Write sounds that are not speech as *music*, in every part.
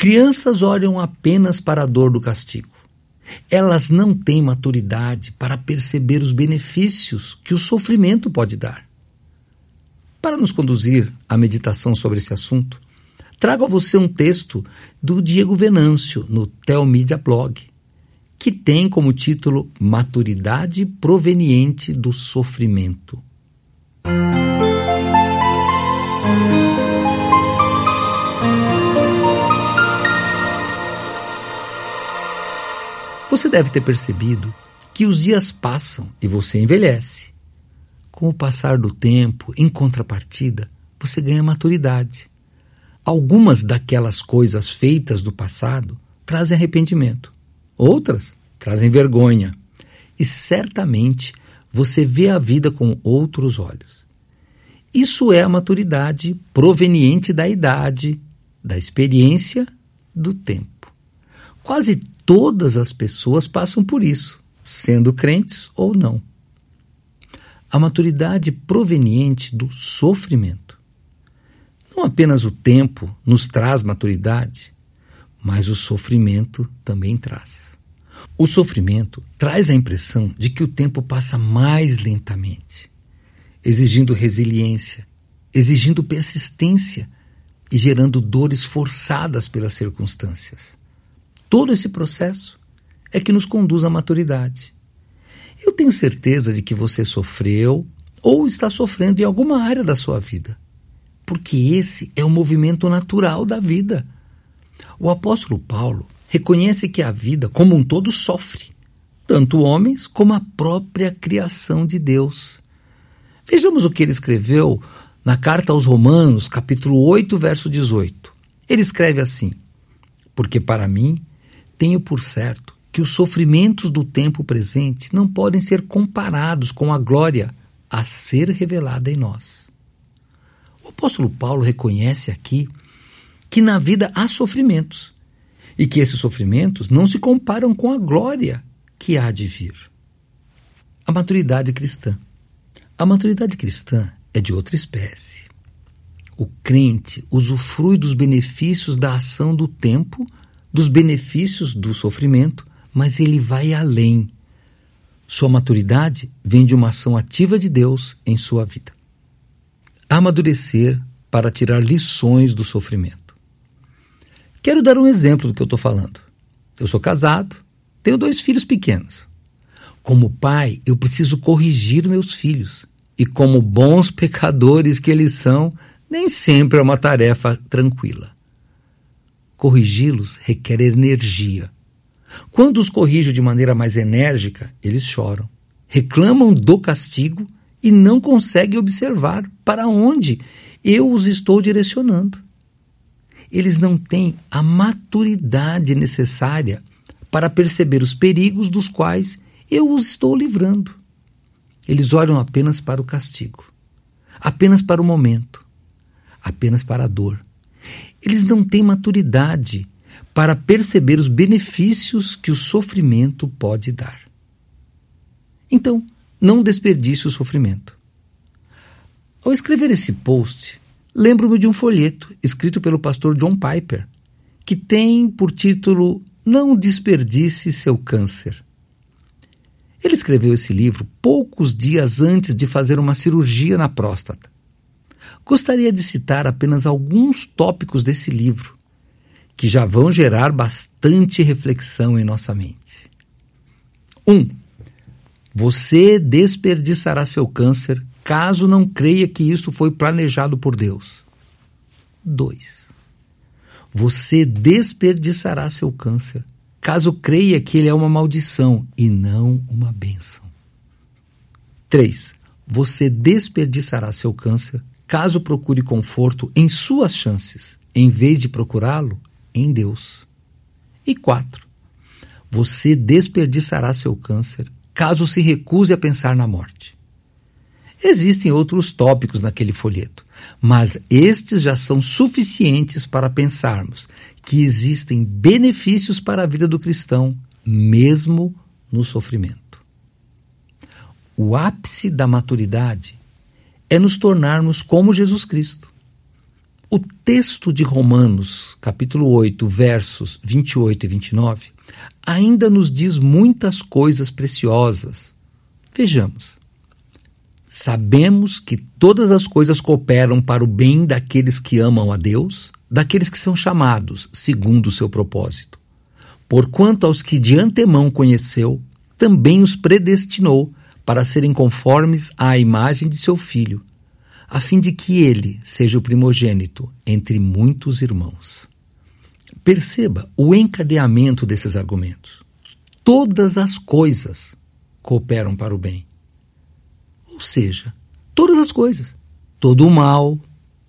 Crianças olham apenas para a dor do castigo. Elas não têm maturidade para perceber os benefícios que o sofrimento pode dar. Para nos conduzir à meditação sobre esse assunto, trago a você um texto do Diego Venâncio no Telmídia Blog, que tem como título Maturidade Proveniente do Sofrimento. Você deve ter percebido que os dias passam e você envelhece. Com o passar do tempo, em contrapartida, você ganha maturidade. Algumas daquelas coisas feitas do passado trazem arrependimento, outras trazem vergonha. E certamente você vê a vida com outros olhos. Isso é a maturidade proveniente da idade, da experiência, do tempo. Quase Todas as pessoas passam por isso, sendo crentes ou não. A maturidade proveniente do sofrimento. Não apenas o tempo nos traz maturidade, mas o sofrimento também traz. O sofrimento traz a impressão de que o tempo passa mais lentamente, exigindo resiliência, exigindo persistência e gerando dores forçadas pelas circunstâncias. Todo esse processo é que nos conduz à maturidade. Eu tenho certeza de que você sofreu ou está sofrendo em alguma área da sua vida, porque esse é o movimento natural da vida. O apóstolo Paulo reconhece que a vida como um todo sofre, tanto homens como a própria criação de Deus. Vejamos o que ele escreveu na carta aos Romanos, capítulo 8, verso 18. Ele escreve assim: Porque para mim tenho por certo que os sofrimentos do tempo presente não podem ser comparados com a glória a ser revelada em nós. O apóstolo Paulo reconhece aqui que na vida há sofrimentos e que esses sofrimentos não se comparam com a glória que há de vir. A maturidade cristã. A maturidade cristã é de outra espécie. O crente usufrui dos benefícios da ação do tempo dos benefícios do sofrimento, mas ele vai além. Sua maturidade vem de uma ação ativa de Deus em sua vida. Amadurecer para tirar lições do sofrimento. Quero dar um exemplo do que eu estou falando. Eu sou casado, tenho dois filhos pequenos. Como pai, eu preciso corrigir meus filhos. E como bons *laughs* pecadores que eles são, nem sempre é uma tarefa tranquila. Corrigi-los requer energia. Quando os corrijo de maneira mais enérgica, eles choram, reclamam do castigo e não conseguem observar para onde eu os estou direcionando. Eles não têm a maturidade necessária para perceber os perigos dos quais eu os estou livrando. Eles olham apenas para o castigo, apenas para o momento, apenas para a dor eles não têm maturidade para perceber os benefícios que o sofrimento pode dar. Então, não desperdice o sofrimento. Ao escrever esse post, lembro-me de um folheto escrito pelo pastor John Piper, que tem por título Não Desperdice Seu Câncer. Ele escreveu esse livro poucos dias antes de fazer uma cirurgia na próstata. Gostaria de citar apenas alguns tópicos desse livro, que já vão gerar bastante reflexão em nossa mente. 1. Um, você desperdiçará seu câncer caso não creia que isto foi planejado por Deus. 2. Você desperdiçará seu câncer caso creia que ele é uma maldição e não uma bênção. 3. Você desperdiçará seu câncer caso procure conforto em suas chances, em vez de procurá-lo em Deus. E quatro, você desperdiçará seu câncer caso se recuse a pensar na morte. Existem outros tópicos naquele folheto, mas estes já são suficientes para pensarmos que existem benefícios para a vida do cristão, mesmo no sofrimento. O ápice da maturidade é nos tornarmos como Jesus Cristo. O texto de Romanos, capítulo 8, versos 28 e 29, ainda nos diz muitas coisas preciosas. Vejamos. Sabemos que todas as coisas cooperam para o bem daqueles que amam a Deus, daqueles que são chamados segundo o seu propósito. Porquanto aos que de antemão conheceu, também os predestinou para serem conformes à imagem de seu filho, a fim de que ele seja o primogênito entre muitos irmãos. Perceba o encadeamento desses argumentos. Todas as coisas cooperam para o bem. Ou seja, todas as coisas. Todo o mal,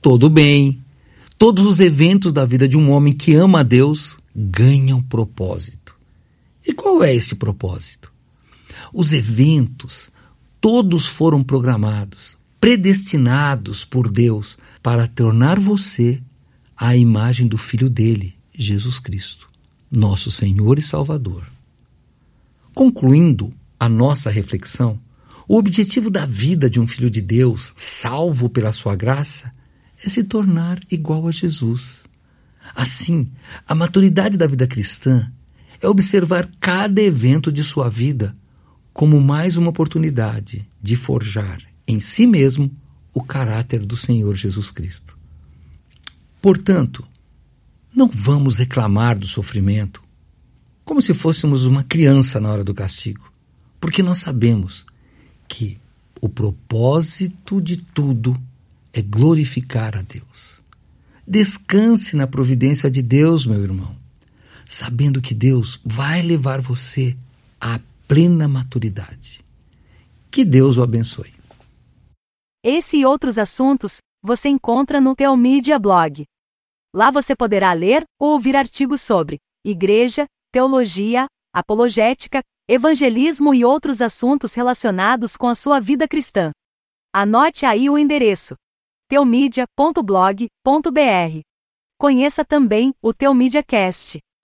todo o bem, todos os eventos da vida de um homem que ama a Deus ganham propósito. E qual é esse propósito? Os eventos, todos foram programados, predestinados por Deus para tornar você a imagem do Filho dele, Jesus Cristo, nosso Senhor e Salvador. Concluindo a nossa reflexão, o objetivo da vida de um filho de Deus, salvo pela sua graça, é se tornar igual a Jesus. Assim, a maturidade da vida cristã é observar cada evento de sua vida como mais uma oportunidade de forjar em si mesmo o caráter do Senhor Jesus Cristo. Portanto, não vamos reclamar do sofrimento como se fôssemos uma criança na hora do castigo, porque nós sabemos que o propósito de tudo é glorificar a Deus. Descanse na providência de Deus, meu irmão, sabendo que Deus vai levar você à plena maturidade. Que Deus o abençoe. Esse e outros assuntos você encontra no Teomídia Blog. Lá você poderá ler ou ouvir artigos sobre igreja, teologia, apologética, evangelismo e outros assuntos relacionados com a sua vida cristã. Anote aí o endereço: teomedia.blog.br. Conheça também o Teomídia Cast,